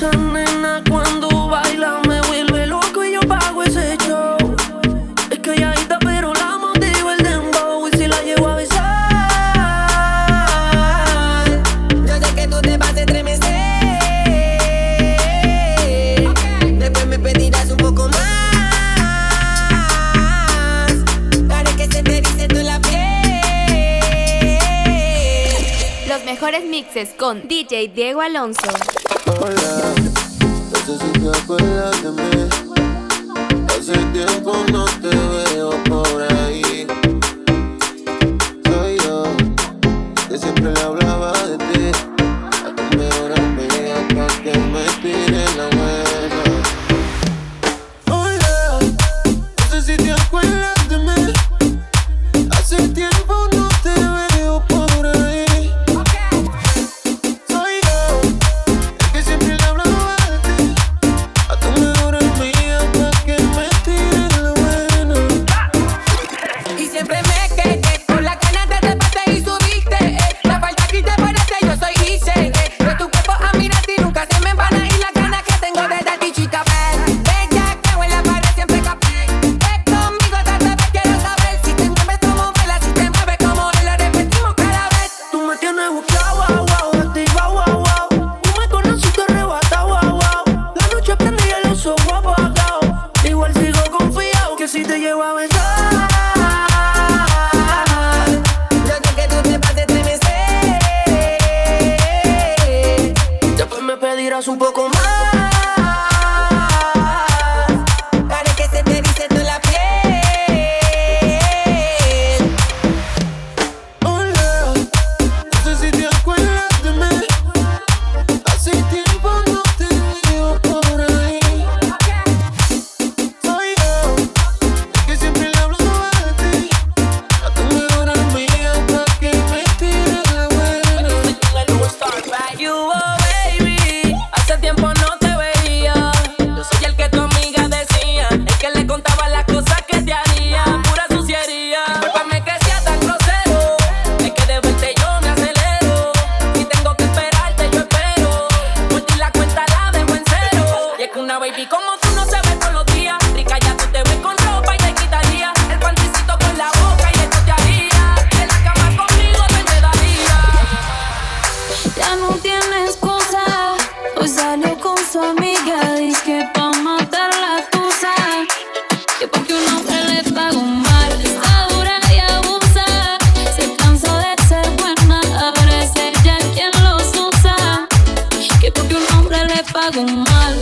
Cuando baila me vuelve loco y yo pago ese show. Es que ella está pero la motiva el dembow y si la llevo a besar. Yo sé que tú te vas a estremecer. Después me pedirás un poco más. Para que se te dice tú en la piel. Los mejores mixes con DJ Diego Alonso sola. Necesito acordarte de mí. Hace tiempo no te veo por ahí.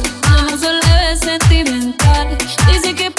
Su amor solo es sentimental. Dice que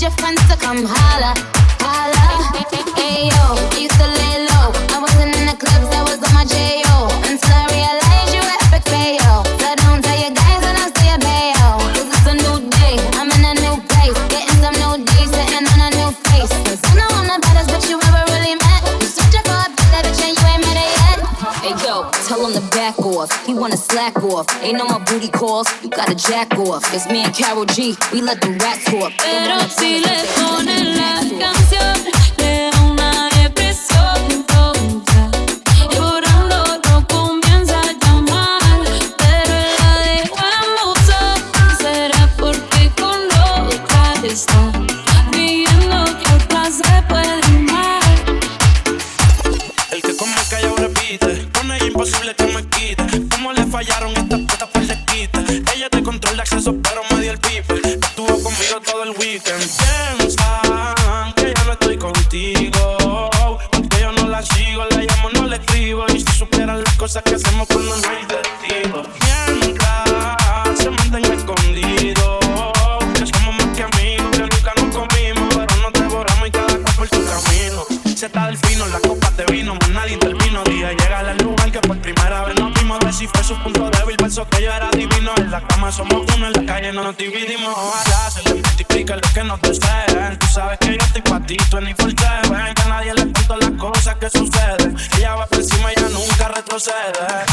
ask your friends to come holla, holla. Ayo, used to lay low. I wasn't in the clubs, I was on my J.O. Until I realized you were epic fail. So don't tell your guys when I see a bayo. Cause it's a new day, I'm in a new place. Getting some new days, sitting on a new face. Cause I know I'm the baddest bitch you ever really met. You searching for a better bitch and you ain't met it yet. Hey yo, tell him to back off. He wanna slack off. Ain't no more booty calls gotta jack off. It's me and Carol G, we let the rats go up. Pero si le la canción. no te ceden. Tú sabes que yo estoy pa' ti, tú ni por Que a nadie le cuento las cosas que suceden. Ella va por encima, y ella nunca retrocede.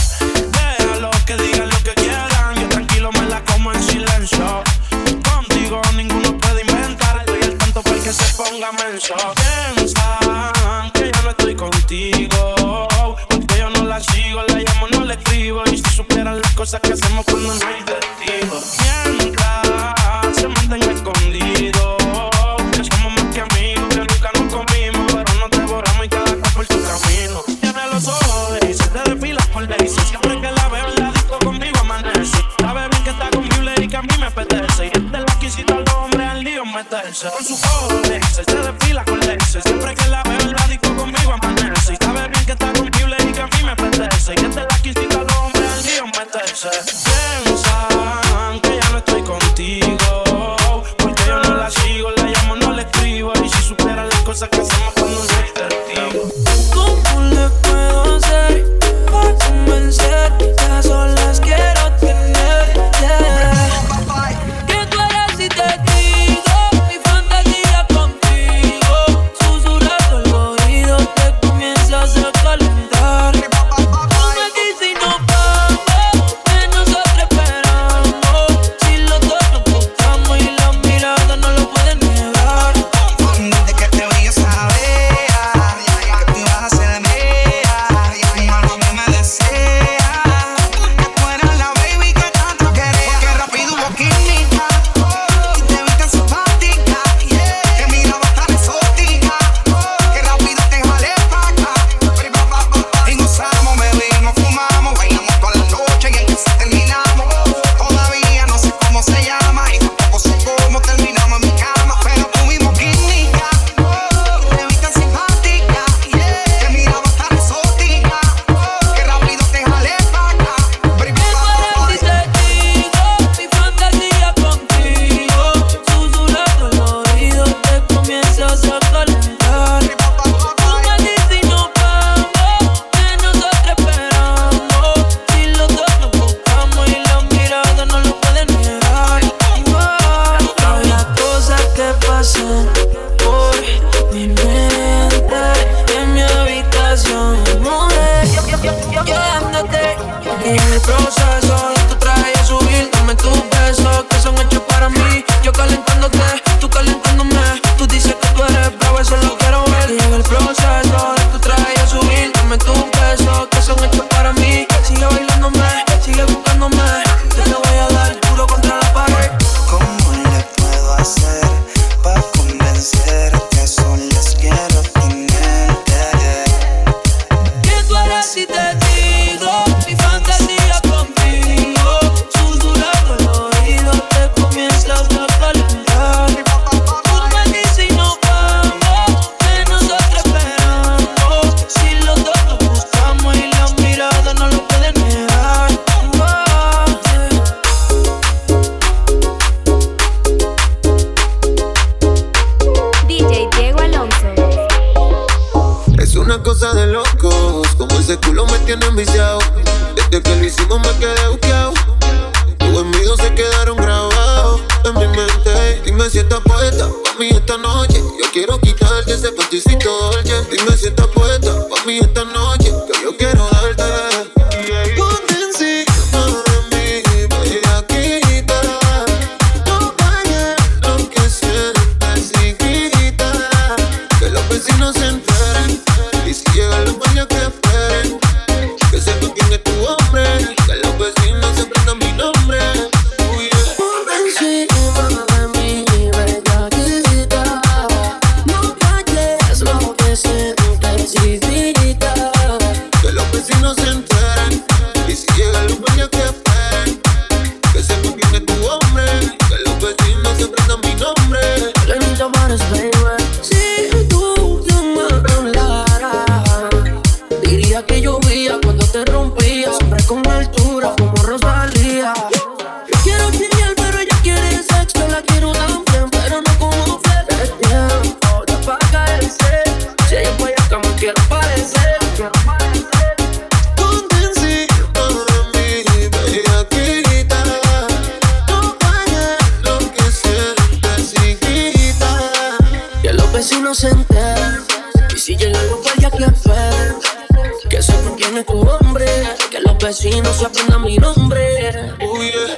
Que los vecinos se aprendan mi nombre. Oh, yeah.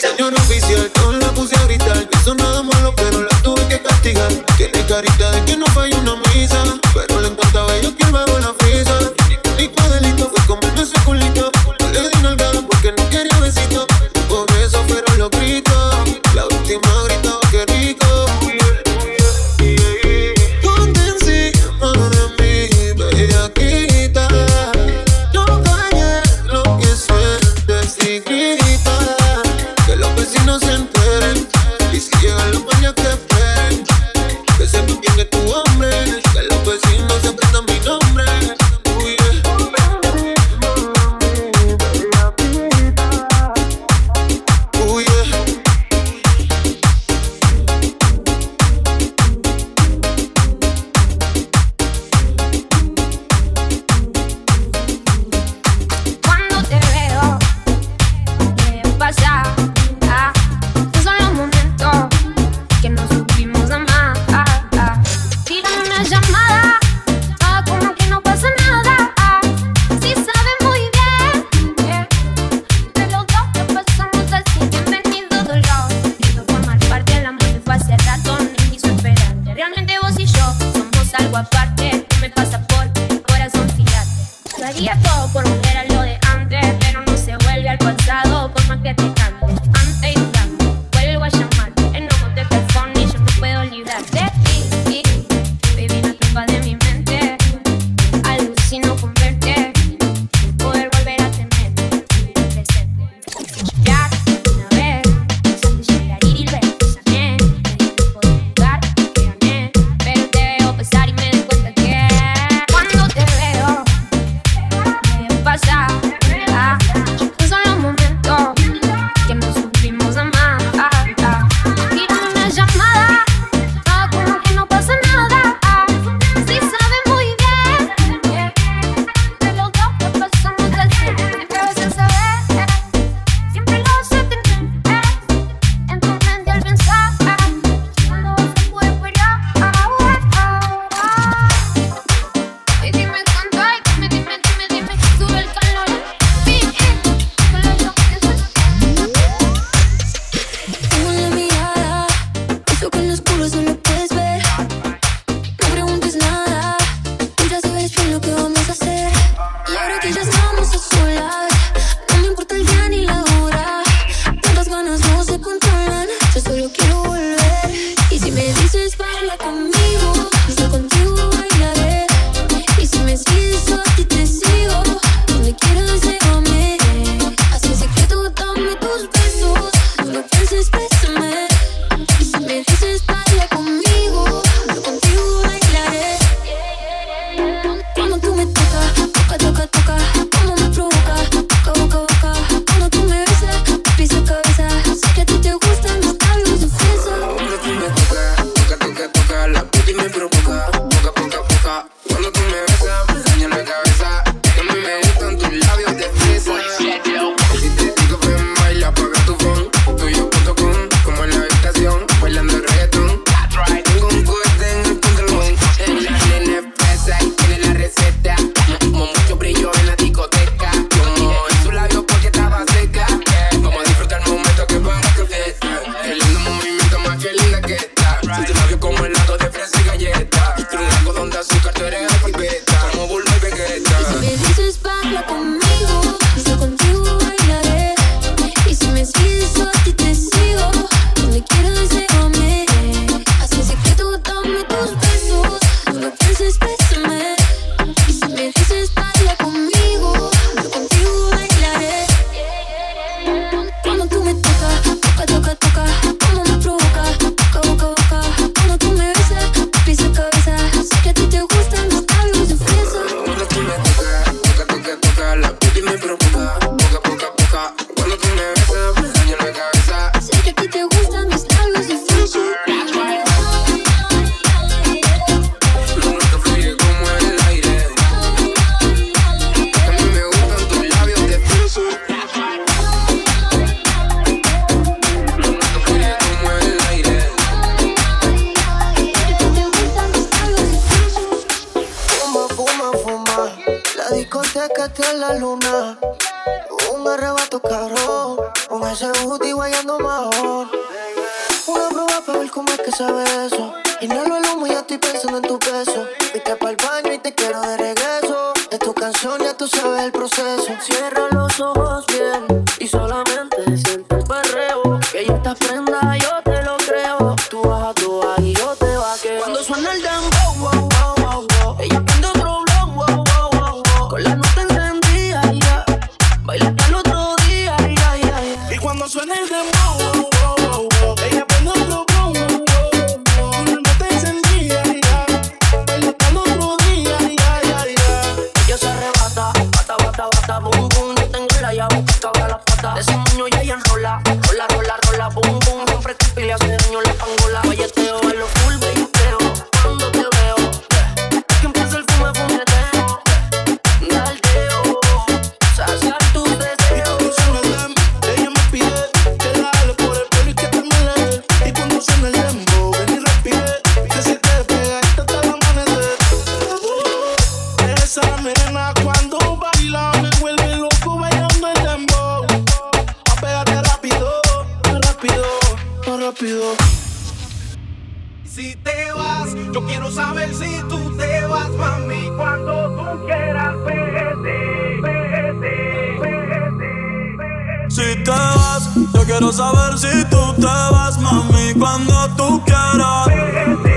Señor oficial, no la puse a gritar. No hizo nada malo, pero la tuve que castigar. Tiene carita de que no falló una misa. Inhalo el humo y ya estoy pensando en tu beso. Viste pa'l baño y te quiero de regreso. Es tu canción, ya tú sabes el proceso. Cierra los ojos bien y solamente siente el perreo. Que yo te prenda, yo te lo creo. Tú vas a tu y yo te quiero saber si tú te vas, mami, cuando tú quieras.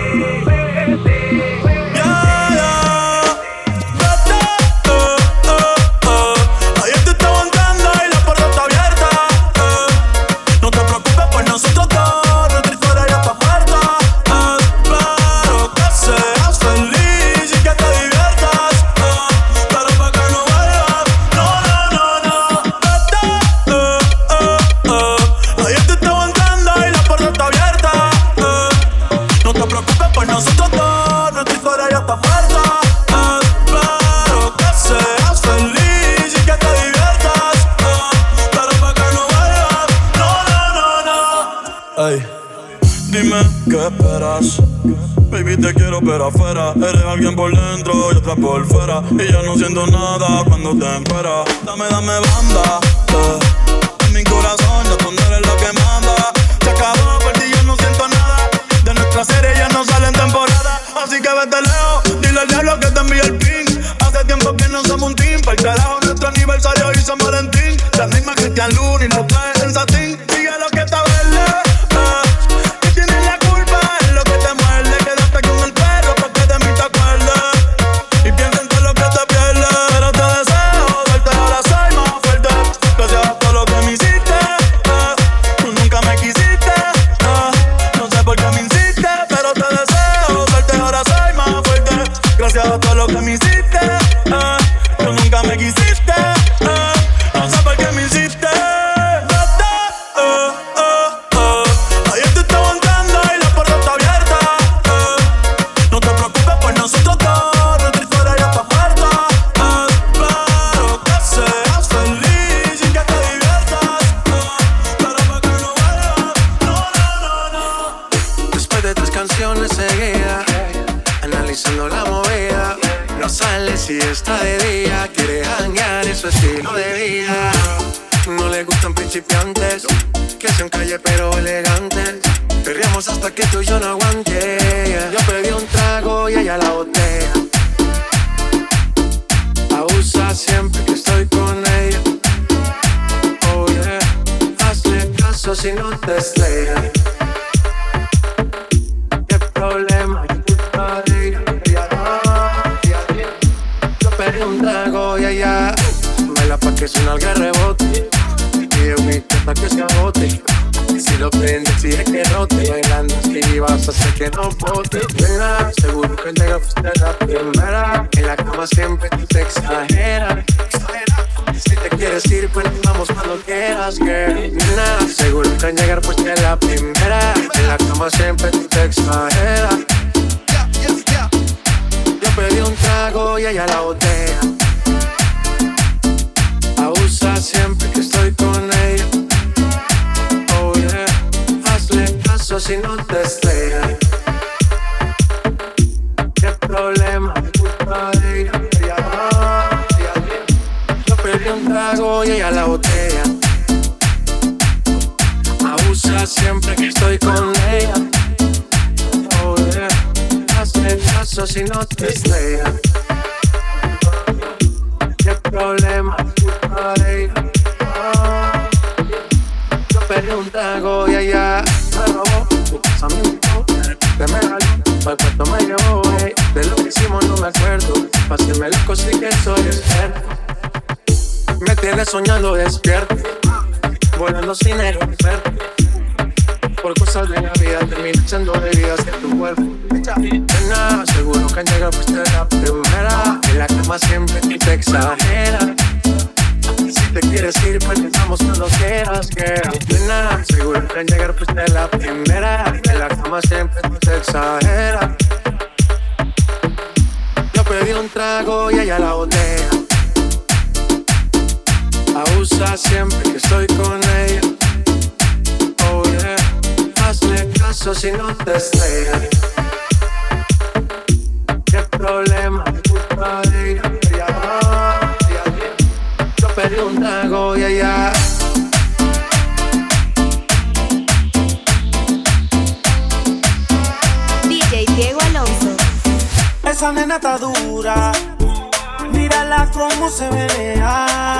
Ver afuera. Eres alguien por dentro y otra por fuera. Y ya no siento nada cuando te esperas. Dame, dame banda. eh. En mi corazón ya tú no eres lo que manda. Se acabó, por ti yo no siento nada. De nuestra serie ya no sale en temporada. Así que vete lejos. Dile al diablo que te envíe el pin. Hace tiempo que no somos un team. Para el carajo, nuestro aniversario y San Valentín. La misma Cristian Luna y lo trae baila pa' que suena el rebote. Y de whisky pa' que se agote. Si lo prendes, exige que rote. Bailando así vas a hacer que no bote. Seguro que llega fuiste la primera. En la cama siempre tú te exageras. Si te quieres ir, pues vamos cuando quieras, girl. Nena, seguro que al llegar fuiste la primera. En la cama siempre tú te exageras. Yo pedí un trago y ella la botella. Abusa siempre que estoy con ella. Oh yeah, hazle caso si no te estrellas. ¿Qué problema? Culpa de ella. Ella no, ella bien. pedí un trago y ella la botella. Abusa siempre que estoy con ella. Oh yeah, hazle caso si no te estrella. ¿Qué problema para ella? Oh, yo pedí un trago y ella me robó tu casamiento. De me jaló, pa'l puerto me llevó. ey. De lo que hicimos no me acuerdo. Páseme loco, sí que soy experto. Me tienes soñando despierto, volando sin aeropuerto. Por cosas de la vida termino echando bebidas en tu cuerpo. Nena, seguro que al llegar fuiste la primera. En la cama siempre te exageras. Si te quieres ir, pues estamos cuando quieras, girl. Nena, seguro que al llegar fuiste la primera. En la cama siempre te exageras. Yo pedí un trago y ella la botella. Abusa siempre que estoy con ella. Caso si no te estrellas. ¿Qué problema. Yo pedí un trago y ella. DJ Diego Alonso. Esa nena está dura. Mírala cómo se menea.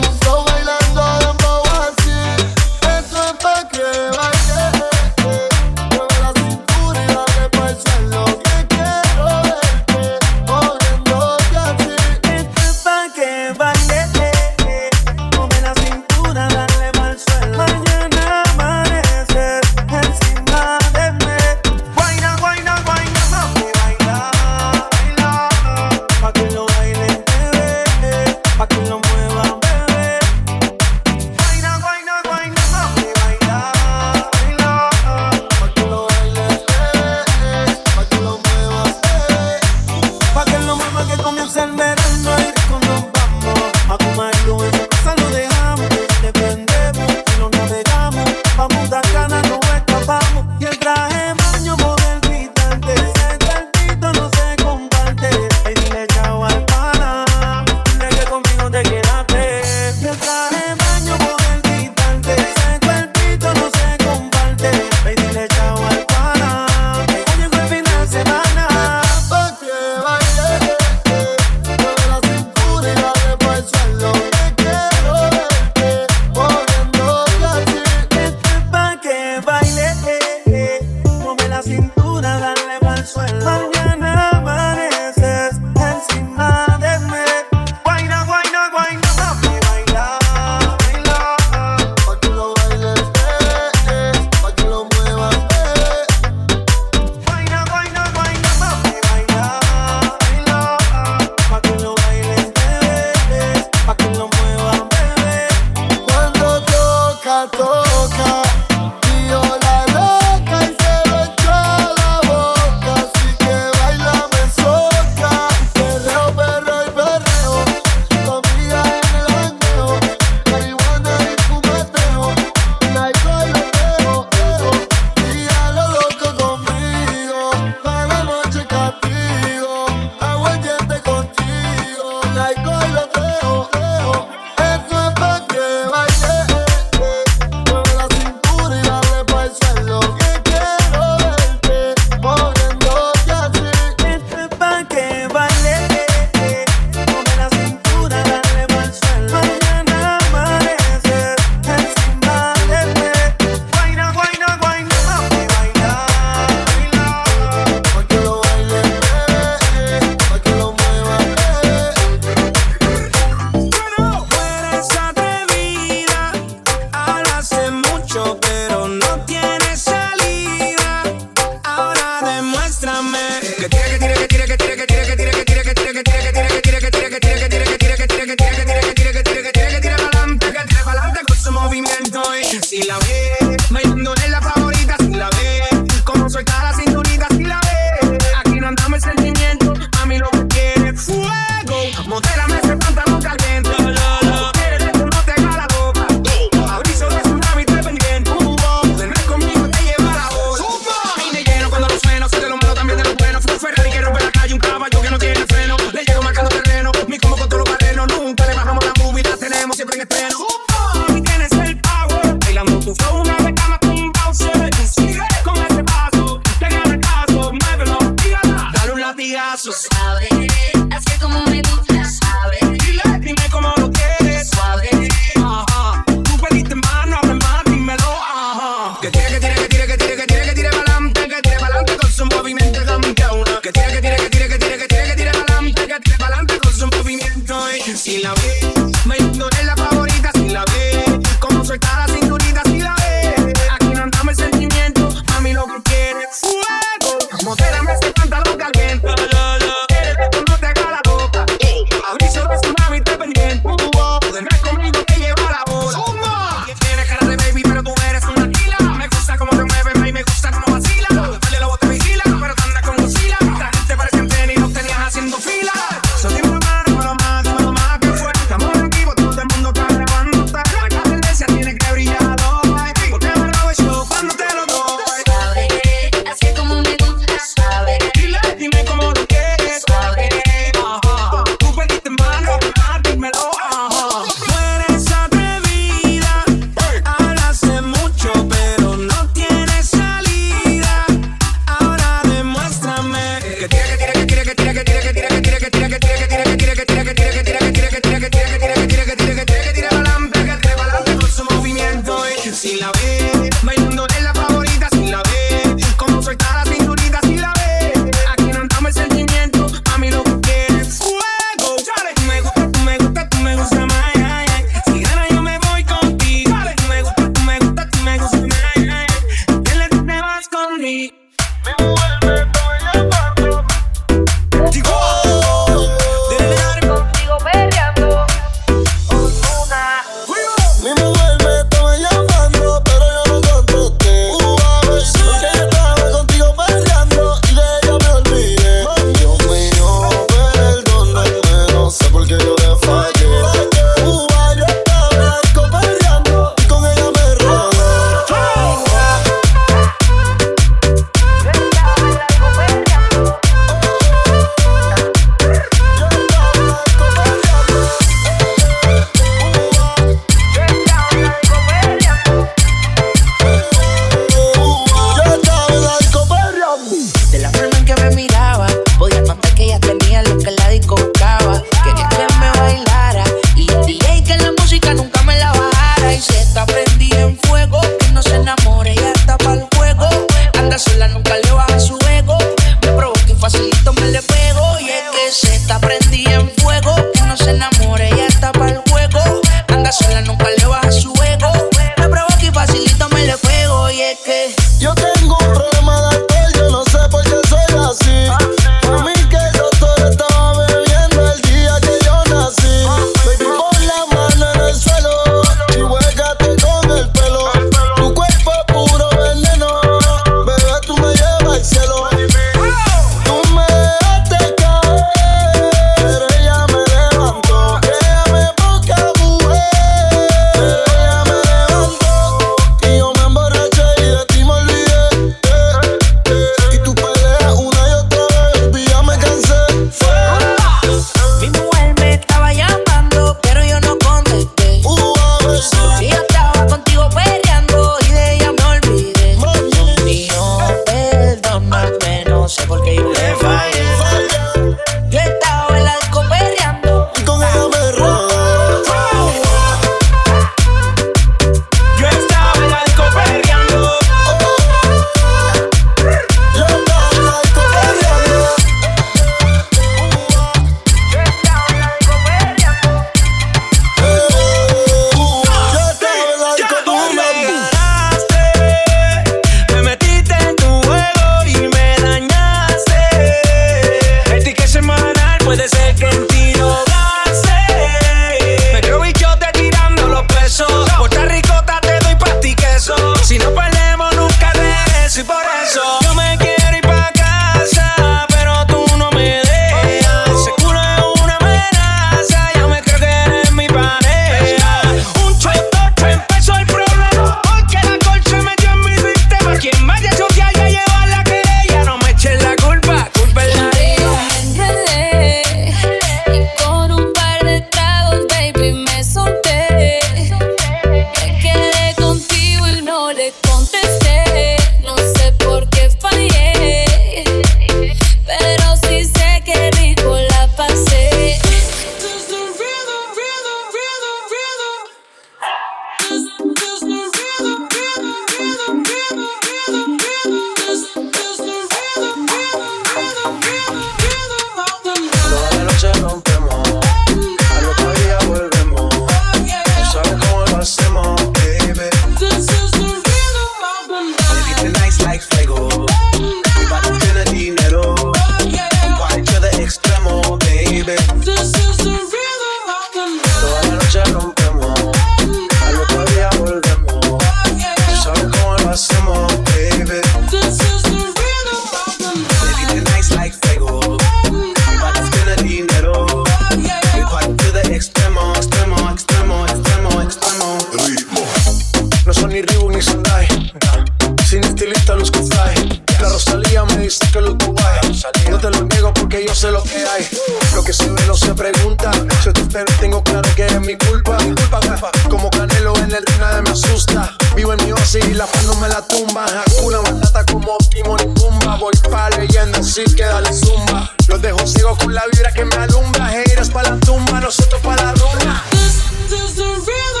así que dale zumba. Los dejo ciego con la vibra que me alumbra. Heiras pa' la tumba, nosotros pa' la rumba. This, this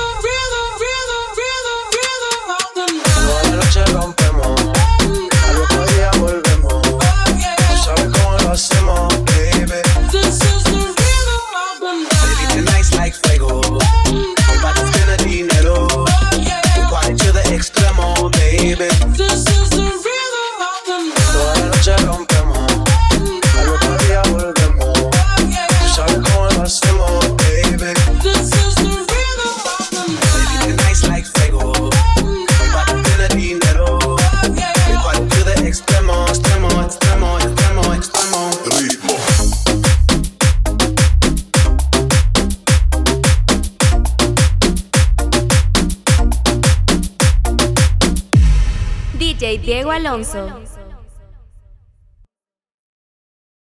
Diego Alonso.